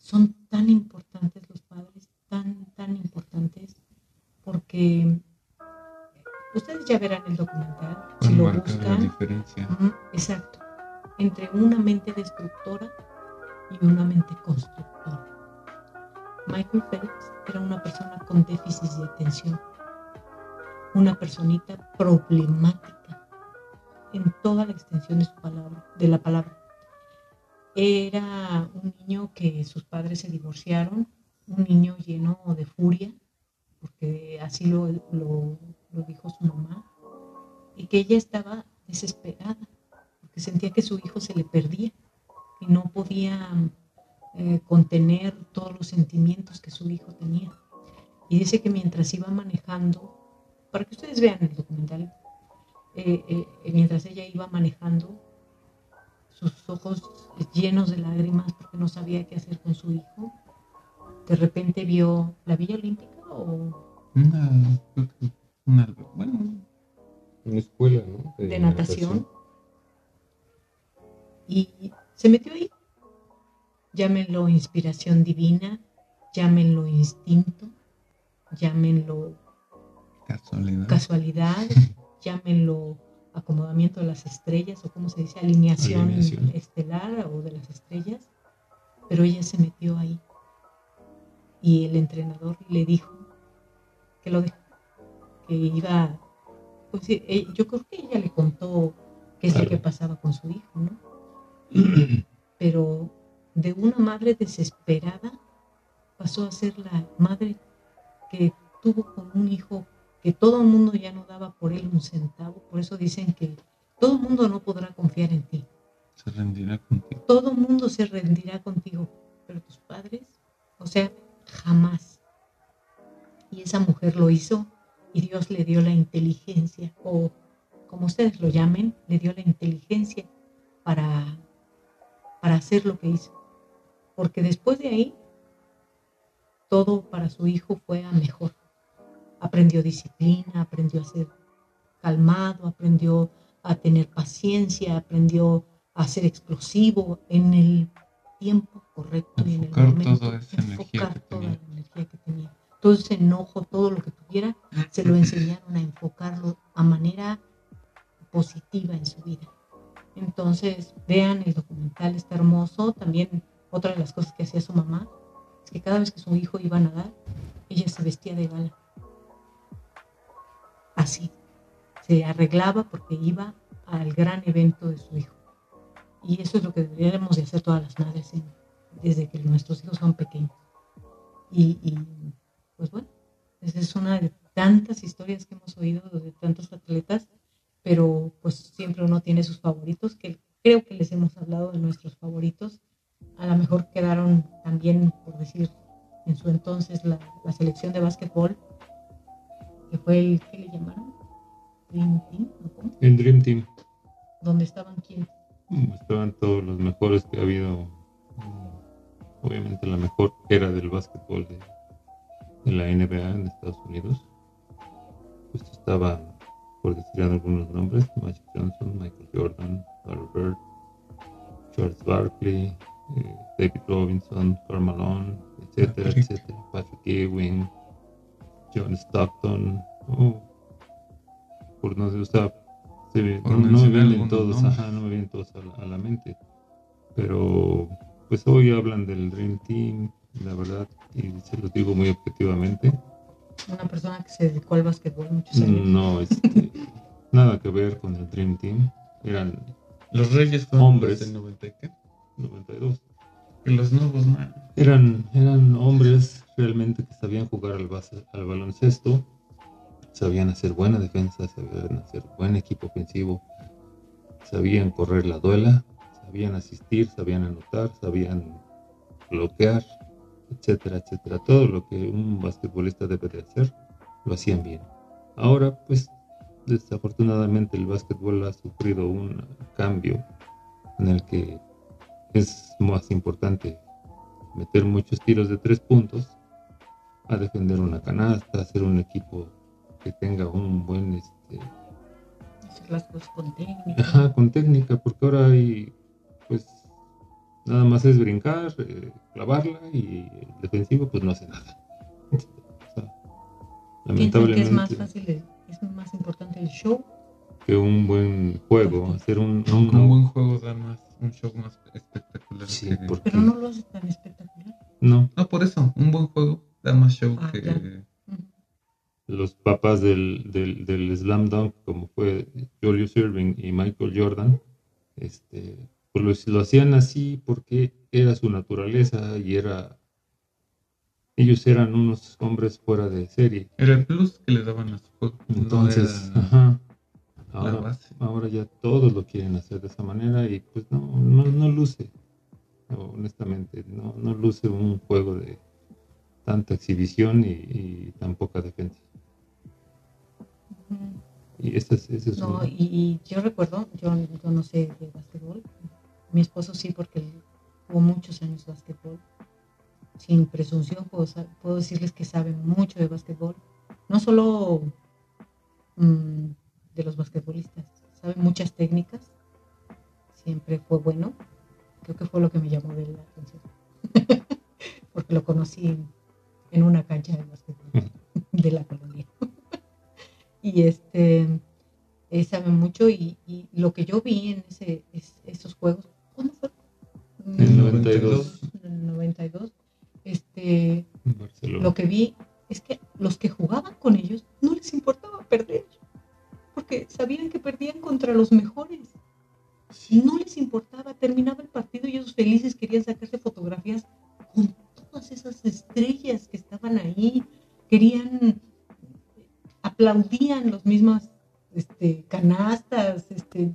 son tan importantes los padres tan tan importantes porque ustedes ya verán el documental si lo marcar la buscan diferencia. Exacto. Entre una mente destructora y una mente constructora. Michael Phelps era una persona con déficit de atención. una personita problemática en toda la extensión de su palabra, de la palabra. Era un niño que sus padres se divorciaron, un niño lleno de furia, porque así lo, lo, dijo su mamá, y que ella estaba desesperada, porque sentía que su hijo se le perdía y no podía eh, contener todos los sentimientos que su hijo tenía. Y dice que mientras iba manejando, para que ustedes vean el documental, eh, eh, mientras ella iba manejando, sus ojos llenos de lágrimas porque no sabía qué hacer con su hijo, de repente vio la Villa Olímpica o... Una, una, bueno, Una escuela, ¿no? de natación y se metió ahí. Llámenlo inspiración divina, llámenlo instinto, llámenlo casualidad. casualidad, llámenlo acomodamiento de las estrellas o como se dice, alineación, Alineación. estelar o de las estrellas, pero ella se metió ahí y el entrenador le dijo que lo dejó, que iba, pues eh, yo creo que ella le contó qué es lo que pasaba con su hijo, ¿no? Pero de una madre desesperada pasó a ser la madre que tuvo con un hijo que todo el mundo ya no daba por él un centavo, por eso dicen que todo el mundo no podrá confiar en ti, Se rendirá contigo. todo el mundo se rendirá contigo, pero tus padres, o sea, jamás. Y esa mujer lo hizo y Dios le dio la inteligencia, o como ustedes lo llamen, le dio la inteligencia para, para hacer lo que hizo. Porque después de ahí, todo para su hijo fue a mejor. Aprendió disciplina, aprendió a ser calmado, aprendió a tener paciencia, aprendió a ser explosivo en el tiempo correcto y en el momento. toda esa energía que toda tenía. la energía que tenía. Todo ese enojo, todo lo que tuviera, se lo enseñaron a enfocarlo a manera positiva en su vida. Entonces, vean el documental, está hermoso. También otra de las cosas que hacía su mamá es que cada vez que su hijo iba a nadar, ella se vestía de gala. Así. Se arreglaba porque iba al gran evento de su hijo. Y eso es lo que deberíamos de hacer todas las madres en- desde que nuestros hijos son pequeños. Y, y, pues bueno, esa es una de tantas historias que hemos oído de tantos atletas, pero pues siempre uno tiene sus favoritos, que creo que les hemos hablado de nuestros favoritos. A lo mejor quedaron también, por decir, en su entonces la, la selección de básquetbol, que fue el, ¿qué le llamaron? Dream Team, ¿o cómo? El Dream Team. donde estaban quién? Estaban todos los mejores que ha habido. mm, Obviamente la mejor era del básquetbol de, de la NBA en Estados Unidos. Pues estaba, por decir algunos nombres, Magic Johnson, Michael Jordan, Larry Bird, Charles Barkley, eh, David Robinson, Karl Malone, etcétera, Patrick. etcétera. Patrick Ewing, John Stockton, oh, por no sé, o sea, se ve- Por no, no me vienen todos, ajá, no me vienen todos a la, a la mente. Pero pues hoy hablan del Dream Team, la verdad, y se lo digo muy objetivamente, Una persona que se dedicó al básquetbol muchos años. no, este, nada que ver con el Dream Team, eran Los Reyes fueron Hombres. los del 90 y qué? 92. Que los nuevos, man. Eran, eran hombres realmente que sabían jugar al, base- al baloncesto, sabían hacer buena defensa, sabían hacer buen equipo ofensivo, sabían correr la duela, sabían asistir, sabían anotar, sabían bloquear, etcétera, etcétera. Todo lo que un basquetbolista debe de hacer, lo hacían bien. Ahora, pues, desafortunadamente el básquetbol ha sufrido un cambio en el que es más importante meter muchos tiros de tres puntos a defender una canasta, hacer un equipo que tenga un buen este, Hacer las cosas con técnica. ajá, con técnica, porque ahora hay pues nada más es brincar, eh, clavarla y el defensivo pues no hace nada. O sea, Piensan que es más lamentablemente fácil, es más importante el show. que un buen juego, hacer un, un- un buen juego da más, un show más espectacular. Sí, que- porque- Pero no lo hace tan espectacular. no, No, por eso, un buen juego más show Ah, que... claro. Ujú. los papás del, del, del slam dunk, como fue Julius Irving y Michael Jordan, este, pues lo, lo hacían así porque era su naturaleza y era ellos eran unos hombres fuera de serie. Era el plus que le daban a su juego. Entonces, no era ajá. la Ahora, base. ahora ya todos lo quieren hacer de esa manera y pues no, no, no luce, honestamente, no, no luce un juego de tanta exhibición y, y tan poca defensa. Y ese es, ese es No, un- y, yo recuerdo, yo, yo no sé de básquetbol, mi esposo sí, porque jugó muchos años básquetbol. Sin presunción puedo, puedo decirles que sabe mucho de básquetbol, no solo mm, de los basquetbolistas, sabe muchas técnicas, siempre fue bueno, creo que fue lo que me llamó de la atención, porque lo conocí en, una cancha de básquetbol de la colonia. y este eh, sabe mucho y, y lo que yo vi en ese, es- esos juegos, ¿cuándo fue? En Mm, 92. En el 92. Este, Barcelona. lo que vi es que los que jugaban con ellos no les importaba perder, porque sabían que perdían contra los mejores. No les importaba, terminaba el partido y ellos felices querían sacarse fotografías con todas esas estrellas que estaban ahí, querían, aplaudían los mismas este, canastas, este,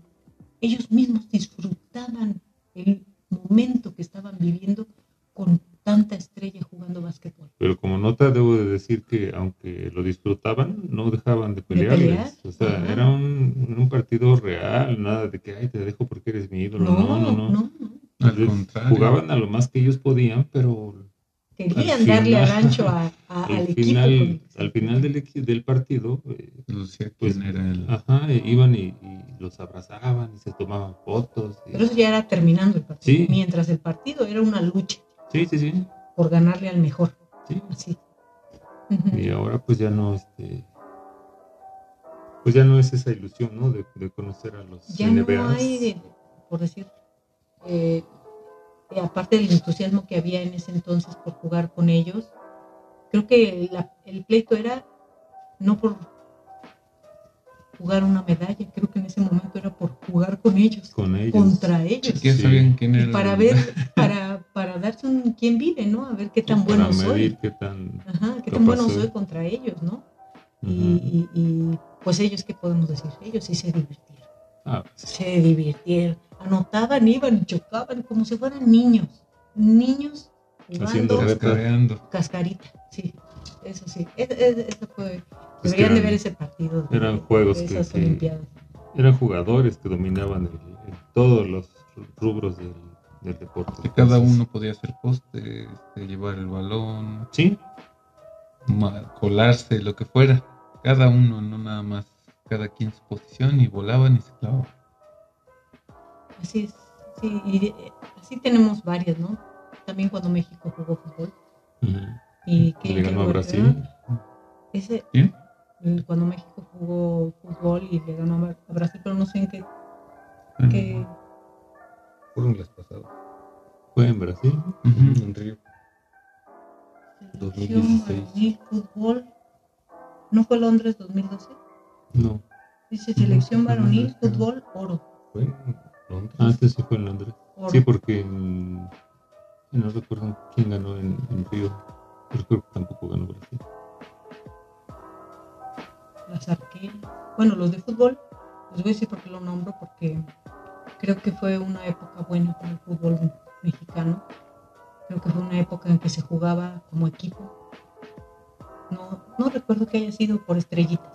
ellos mismos disfrutaban el momento que estaban viviendo con tanta estrella jugando básquetbol. Pero como nota debo de decir que aunque lo disfrutaban, no dejaban de pelear? pelearles. O sea, Ajá. era un, un partido real, nada de que, ay, te dejo porque eres mi ídolo. No, no, no. no, no. Al contrario. Jugaban a lo más que ellos podían, pero Querían Al darle final- al ancho a, a- al al equipo. final, al final del, del partido, eh, Lucía pues, quién era el. ajá, eh, iban y, y los abrazaban y se tomaban fotos. y- Pero eso ya era terminando el partido. Sí. Mientras el partido era una lucha sí, sí, sí, por ganarle al mejor. sí. Así. Y ahora pues ya no, este, pues ya no es esa ilusión, ¿no? De, de conocer a los Ya no NBAs. hay, por decir, eh, aparte del entusiasmo que había en ese entonces por jugar con ellos, creo que la- el pleito era no por jugar una medalla, creo que en ese momento era por jugar con ellos, con ellos. contra ellos. Sí. Y para el- ver, para, para darse un quién vive, ¿no? A ver qué tan para bueno medir soy. qué tan... Ajá, qué tan bueno soy. contra ellos, ¿no? Y- y, pues ellos, ¿qué podemos decir? Ellos sí se divirtieron. Ah, pues, Se divirtieron. Anotaban, iban y chocaban como si fueran niños. Niños Haciendo jugando. Cascareando. cascarita. Sí, eso sí. Es- es- Eso fue. Es Deberían de eran- ver ese partido. de- eran juegos de que- esas que- Olimpiadas. eran jugadores que dominaban el- el- todos los rubros del, del deporte. Que cada uno podía hacer poste, este, llevar el balón, Sí, colarse, lo que fuera. Cada uno, no nada más. Cada quien su posición y volaban y se clavaban. Así es. Sí, y eh, así tenemos varias, ¿no? También cuando México jugó fútbol. Y que le ganó a Brasil. Ese, ¿Quién? el- cuando México jugó fútbol y le ganó a Brasil, pero no sé en qué, qué Fueron las pasadas. Fue en Brasil. Ujú. En Río. selección 2016. varonil fútbol. ¿No fue Londres 2012? No, Dice selección varonil fútbol oro. Fue en Londres. ah, este sí fue en Londres. Sí, porque en- no recuerdo quién ganó en, en Río. Pero creo que tampoco ganó Brasil. Las arqueras. Bueno, los de fútbol, les voy a decir por qué lo nombro, porque creo que fue una época buena para el fútbol mexicano. Creo que fue una época en que se jugaba como equipo. No, no recuerdo que haya sido por estrellitas.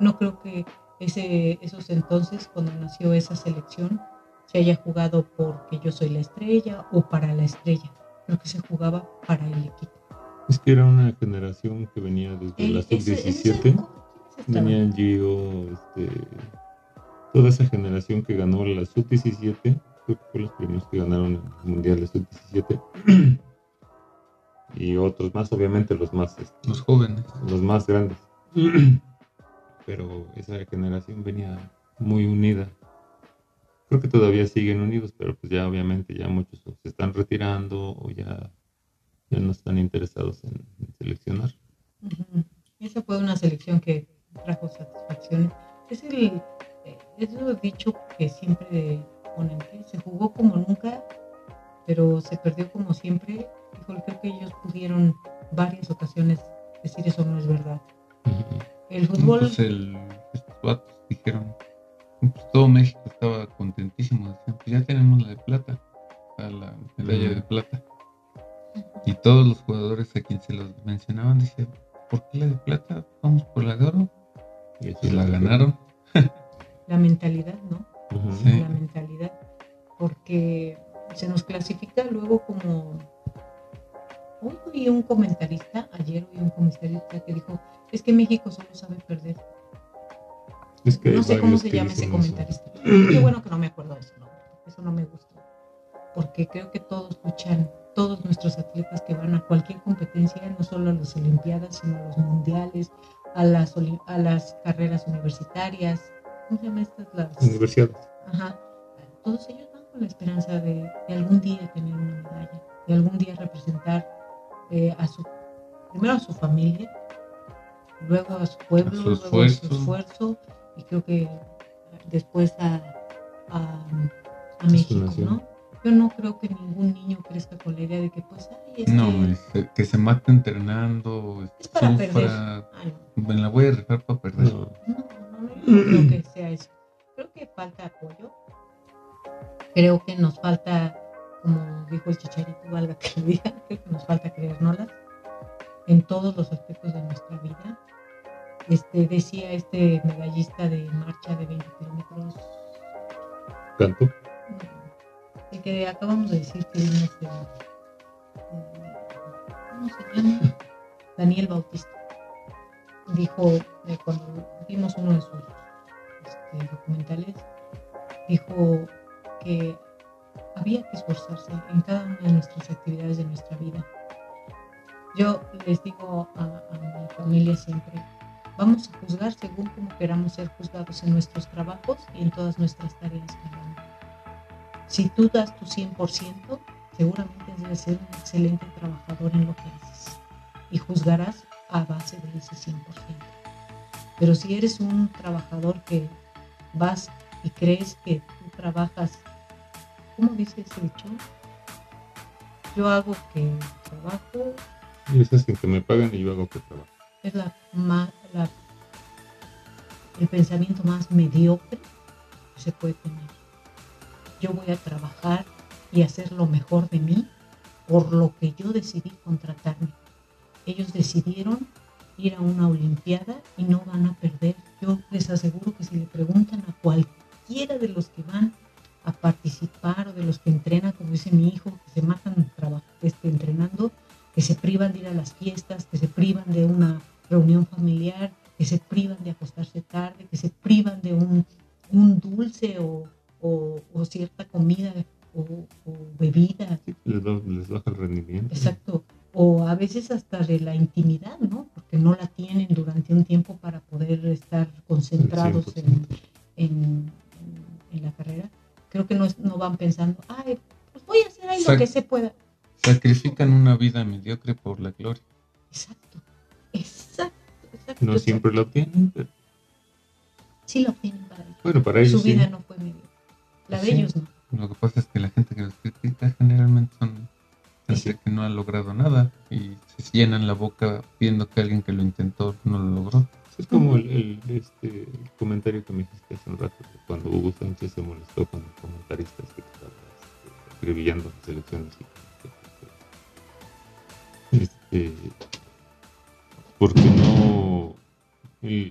No creo que ese, esos entonces, cuando nació esa selección, se haya jugado porque yo soy la estrella o para la estrella. Creo que se jugaba para el equipo. Es que era una generación que venía desde la en esa sub-17. época, ¿quiénes estaban? Venían Gio, este, toda esa generación que ganó la sub-17. Creo que fue los primeros que ganaron el mundial de sub-17. y otros más, obviamente los más, este, Los jóvenes. los más grandes. Pero esa generación venía muy unida. Creo que todavía siguen unidos, pero pues ya obviamente ya muchos se están retirando o ya, ya no están interesados en, en seleccionar. Esa fue una selección que trajo satisfacción. Es el, eh, es lo dicho que siempre ponen, se jugó como nunca, pero se perdió como siempre. Creo que ellos pudieron varias ocasiones decir eso no es verdad. El fútbol... Pues el, estos vatos dijeron, pues todo México estaba contentísimo, decían, pues ya tenemos la de plata, la medalla de plata. Y todos los jugadores a quien se los mencionaban decían, ¿por qué la de plata? Vamos por la de oro. Y, la ganaron. La mentalidad, ¿no? La mentalidad. Porque se nos clasifica luego como hoy oí un comentarista, ayer oí un comentarista que dijo, es que México solo sabe perder. no sé cómo se llama ese comentarista. Qué bueno que no me acuerdo de eso, no, eso no me gusta. Porque creo que todos luchan, todos nuestros atletas que van a cualquier competencia, no solo a las Olimpiadas, sino a los mundiales, a las, a las carreras universitarias. ¿Cómo se llaman estas? Las universidades. Ajá. Todos ellos van con la esperanza de, de algún día tener una medalla, de algún día representar eh, a su, primero a su familia, luego a su pueblo, luego a su esfuerzo y creo que después a, a, México, ¿no? Yo no creo que ningún niño crezca con la idea de que pues ay, no, que se mate entrenando, es para sufra, perder. me la voy a rifar para perder. No, no, no, no creo que sea eso. Creo que falta apoyo. Creo que nos falta como dijo el chicharito, valga que lo diga, creo que nos falta creérnoslas en todos los aspectos de nuestra vida. Este, decía este medallista de marcha de 20 kilómetros. ¿Tanto? El que acabamos de decir que es este, ¿cómo se llama? Daniel Bautista. Dijo, eh, cuando vimos uno de sus este, documentales, dijo que había que esforzarse en cada una de nuestras actividades de nuestra vida. Yo les digo a, mi familia siempre, vamos a juzgar según como queramos ser juzgados en nuestros trabajos y en todas nuestras tareas Si tú das tu 100%, seguramente debes ser un excelente trabajador en lo que haces y juzgarás a base de ese 100%. Pero si eres un trabajador que vas y crees que tú trabajas ¿cómo dicho? Yo hago que trabajo. Y es que me pagan y yo hago que trabajo. Es la, la, el pensamiento más mediocre que se puede tener. Yo voy a trabajar y hacer lo mejor de mí por lo que yo decidí contratarme. Ellos decidieron ir a una Olimpiada y no van a perder. Yo les aseguro que si le preguntan a cualquiera de los que van a participar o de los que entrenan, como dice mi hijo, que se matan este, entrenando, que se privan de ir a las fiestas, que se privan de una reunión familiar, que se privan de acostarse tarde, que se privan de un, un dulce o, o, cierta comida o, bebida. les, baja el rendimiento. Exacto. O a veces hasta de la intimidad, ¿no? Porque no la tienen durante un tiempo para poder estar concentrados en, en, en la carrera creo que no, no van pensando, ay, pues voy a hacer ahí lo que se pueda. Sacrifican una vida mediocre por la gloria. Exacto, exacto, exacto. No siempre lo obtienen, pero... Sí lo obtienen para ellos. Bueno, para ellos Su vida no fue mediocre. La de ellos no. Lo que pasa es que la gente que los critica generalmente son gente que no ha logrado nada y se llenan la boca viendo que alguien que lo intentó no lo logró. Es como el, este, comentario que me hiciste hace un rato, cuando Hugo Sánchez se molestó con el comentarista que estaba este, escribiendo las elecciones. Este, porque no,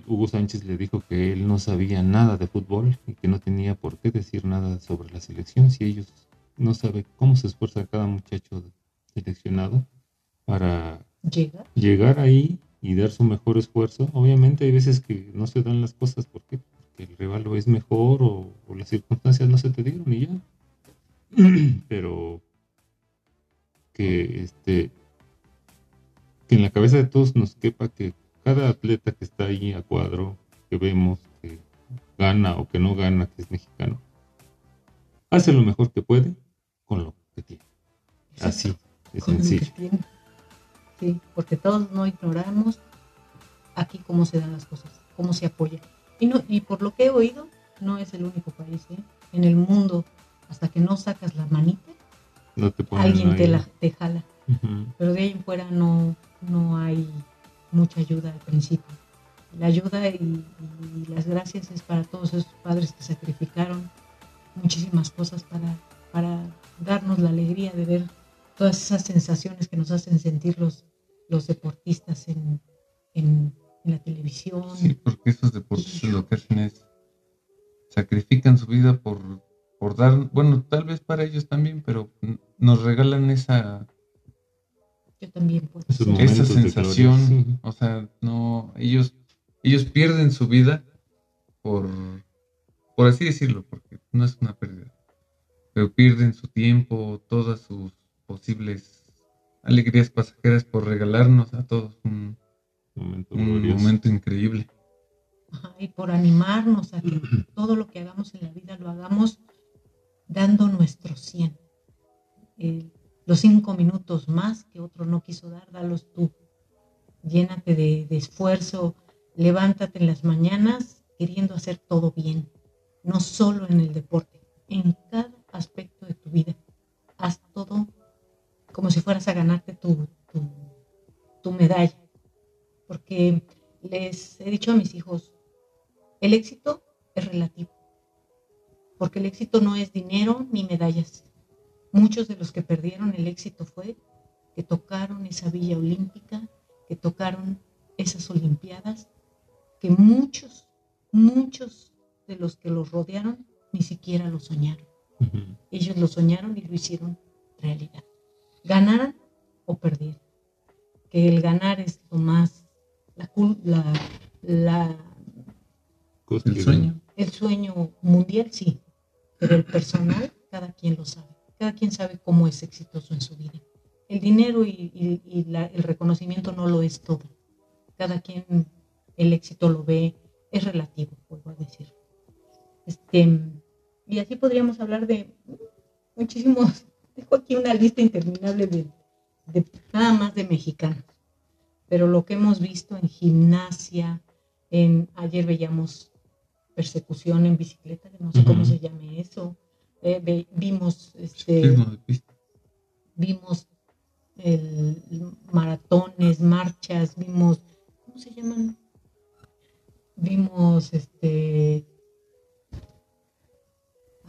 Hugo Sánchez le dijo que él no sabía nada de fútbol y que no tenía por qué decir nada sobre la selección si ellos no saben cómo se esfuerza cada muchacho seleccionado para llegar ahí y dar su mejor esfuerzo. Obviamente hay veces que no se dan las cosas porque, el rival es mejor o, las circunstancias no se te dieron y ya. Pero que este que en la cabeza de todos nos quepa que cada atleta que está ahí a cuadro, que vemos que gana o que no gana, que es mexicano, hace lo mejor que puede con lo que tiene. Así, es sencillo porque todos no ignoramos aquí cómo se dan las cosas, cómo se apoya. Y, no, y por lo que he oído, no es el único país. ¿eh? En el mundo, hasta que no sacas la manita, alguien te, la, te jala. Pero de ahí en fuera no, no hay mucha ayuda al principio. La ayuda y, las gracias es para todos esos padres que sacrificaron muchísimas cosas para, para darnos la alegría de ver todas esas sensaciones que nos hacen sentir los, los deportistas en, en, la televisión. Sí, porque esos deportistas lo que hacen es sacrifican su vida por, por dar, bueno, tal vez para ellos también, pero nos regalan esa yo también puedo. Esa sensación, o sea, no, ellos, ellos pierden su vida por, por así decirlo, porque no es una pérdida, pero pierden su tiempo, todas sus posibles alegrías pasajeras por regalarnos a todos un momento, un momento increíble. y por animarnos a que todo lo que hagamos en la vida lo hagamos dando nuestro 100 los cinco minutos más que otro no quiso dar, dalos tú. Llénate de, esfuerzo, levántate en las mañanas queriendo hacer todo bien, no solo en el deporte, en cada aspecto de tu vida. Haz todo como si fueras a ganarte tu, tu, tu medalla. Porque les he dicho a mis hijos, el éxito es relativo. Porque el éxito no es dinero ni medallas. Muchos de los que perdieron el éxito fue que tocaron esa villa olímpica, que tocaron esas olimpiadas, que muchos, muchos de los que los rodearon ni siquiera lo soñaron. Ellos lo soñaron y lo hicieron realidad. Ganaran o perdieran. Que el ganar es lo más, la, la, el sueño. El sueño mundial, sí, pero el personal, cada quien lo sabe. Cada quien sabe cómo es exitoso en su vida. El dinero y, el reconocimiento no lo es todo. Cada quien el éxito lo ve, es relativo, vuelvo a decir. Este, y así podríamos hablar de muchísimos. Dejo aquí una lista interminable de, nada más de mexicanos. Pero lo que hemos visto en gimnasia, en ayer veíamos persecución en bicicleta, no sé cómo se llame eso, eh, vimos este, vimos el, maratones, marchas, vimos, ¿cómo se llaman? Vimos este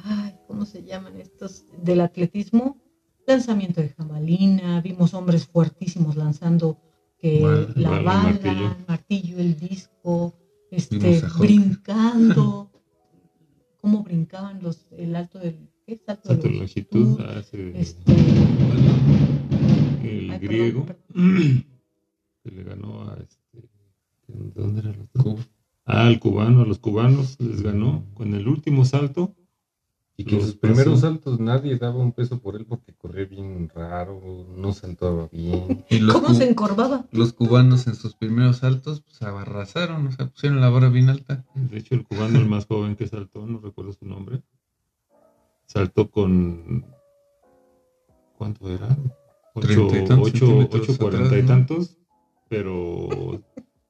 ay, ¿cómo se llaman estos? del atletismo, lanzamiento de jamalina, vimos hombres fuertísimos lanzando que la bala, martillo. el disco, este, brincando. Cómo brincaban los, el alto del, ¿qué? Salto, de longitud, ah, este, el griego, que le ganó a este, ¿dónde era los Ah, al cubano, a los cubanos les ganó con el último salto y que en sus primeros saltos nadie daba un peso por él porque corría bien raro, no saltaba bien. ¿Cómo se encorvaba? Los cubanos en sus primeros saltos pues arrasaron, o sea, pusieron la vara bien alta. De hecho, el cubano, el más joven que saltó, no recuerdo su nombre, saltó con... ¿Cuánto era? 8, cuarenta y tantos, pero,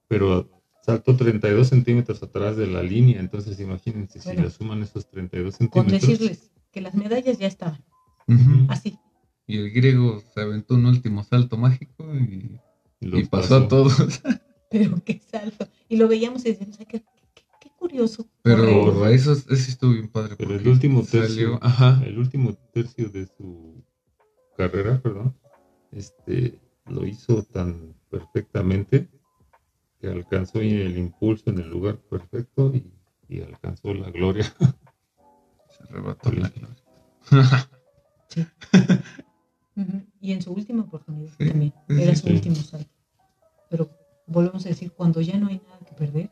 pero saltó 32 centímetros atrás de la línea, entonces imagínense si le suman esos 32 centímetros. Con decirles que las medallas ya estaban, así. Y el griego se aventó un último salto mágico y, pasó, a todos. Pero qué salto. Y lo veíamos y decíamos, qué, qué, curioso. Pero eso, eso estuvo bien padre. Pero el último tercio, ajá. el último tercio de su carrera, perdón, este, lo hizo tan perfectamente que alcanzó el impulso en el lugar perfecto y, alcanzó la gloria. Se arrebató la gloria. sí. Y en su última oportunidad también. Era su último salto. Pero volvemos a decir, cuando ya no hay nada que perder,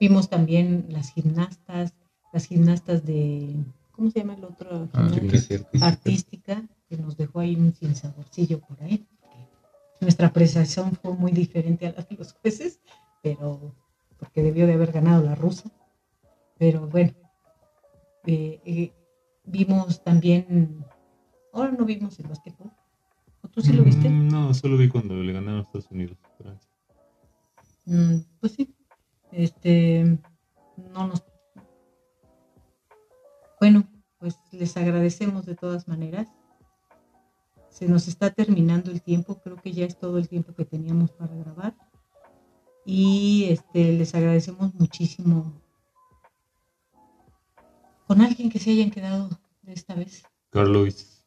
vimos también las gimnastas, las gimnastas de, ¿cómo se llama el otro? Ah, artística, que nos dejó ahí un sinsaborcillo por ahí nuestra apreciación fue muy diferente a la de los jueces, pero porque debió de haber ganado la rusa. Pero bueno, eh, eh, vimos también, ahora no vimos el básquetbol. ¿O tú sí lo viste? Mm, no, solo vi cuando le ganaron a Estados Unidos, Francia. Mm, pues sí, este, no nos... Bueno, pues les agradecemos de todas maneras. Se nos está terminando el tiempo, creo que ya es todo el tiempo que teníamos para grabar. Y este, les agradecemos muchísimo con alguien que se hayan quedado de esta vez. Carlos.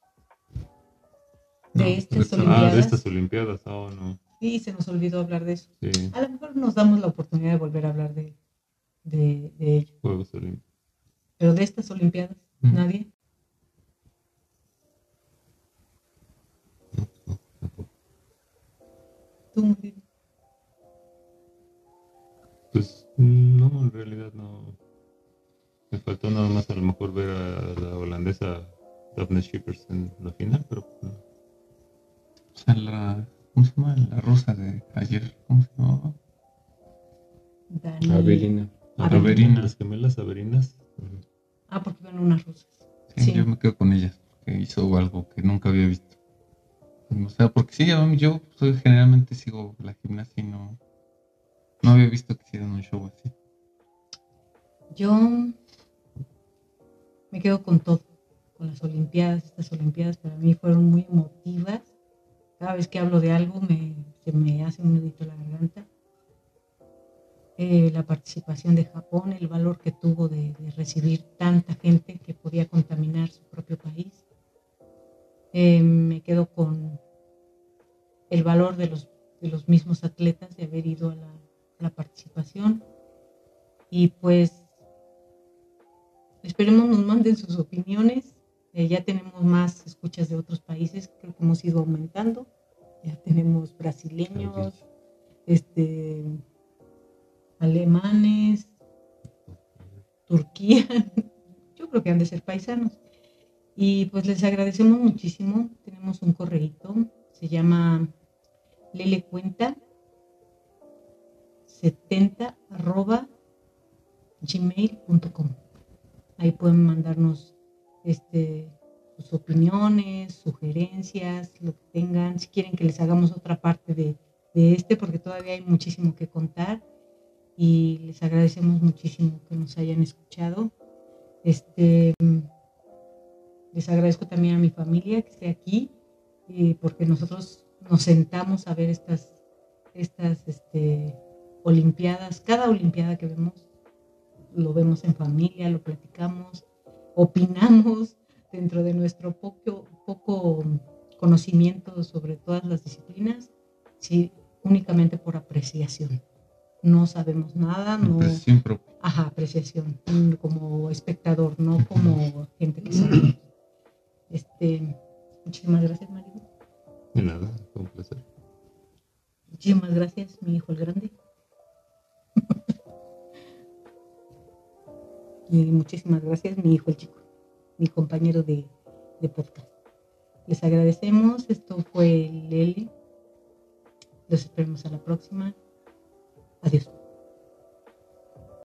De estas Ah, Olimpiadas. de estas Olimpiadas, oh, no. Sí, se nos olvidó hablar de eso. Sí, A lo mejor nos damos la oportunidad de volver a hablar de, de, de ello. Juegos Olímpicos. Pero de estas Olimpiadas, Mm. nadie. Muriel. Pues no, en realidad no. Me faltó nada más a lo mejor ver a la holandesa Daphne Shippers en la final, pero pues, no. O sea, la, ¿cómo se llama? La rusa de ayer, ¿cómo se llamaba? Dani. Avelina. Avelina. Las gemelas Averinas. Ujú. Ah, porque van unas rusas. Sí, Sí. yo me quedo con ella, que hizo algo que nunca había visto. O sea, porque sí, yo, soy- generalmente sigo la gimnasia y no, no había visto que hicieran un show así. Yo me quedo con todo, con las Olimpiadas. Estas Olimpiadas para mí fueron muy emotivas. Cada vez que hablo de algo me, se me hace un nudito la garganta. Eh, la participación de Japón, el valor que tuvo de recibir tanta gente que podía contaminar su propio país. Eh, me quedo con el valor de los, de los mismos atletas de haber ido a la, a la participación. Y pues esperemos nos manden sus opiniones. Eh, ya tenemos más escuchas de otros países, creo que hemos ido aumentando. Ya tenemos brasileños, este, alemanes, Turquía. Yo creo que han de ser paisanos. Y pues les agradecemos muchísimo. Tenemos un correíto, se llama Lele Cuenta 70 arroba gmail.com. Ahí pueden mandarnos este, sus opiniones, sugerencias, lo que tengan. Si quieren que les hagamos otra parte de, de este, porque todavía hay muchísimo que contar. Y les agradecemos muchísimo que nos hayan escuchado. Este, les agradezco también a mi familia que esté aquí, eh, porque nosotros nos sentamos a ver estas, estas este, Olimpiadas, cada Olimpiada que vemos, lo vemos en familia, lo platicamos, opinamos dentro de nuestro poco, poco conocimiento sobre todas las disciplinas, sí, únicamente por apreciación. No sabemos nada, no, propia. ajá, apreciación, como espectador, no como gente que sabe. Este, muchísimas gracias, Mario. De nada, fue un placer. Muchísimas gracias, mi hijo el grande. y muchísimas gracias, mi hijo el chico, mi compañero de, de podcast. Les agradecemos. Esto fue Leli. Los esperamos a la próxima. Adiós.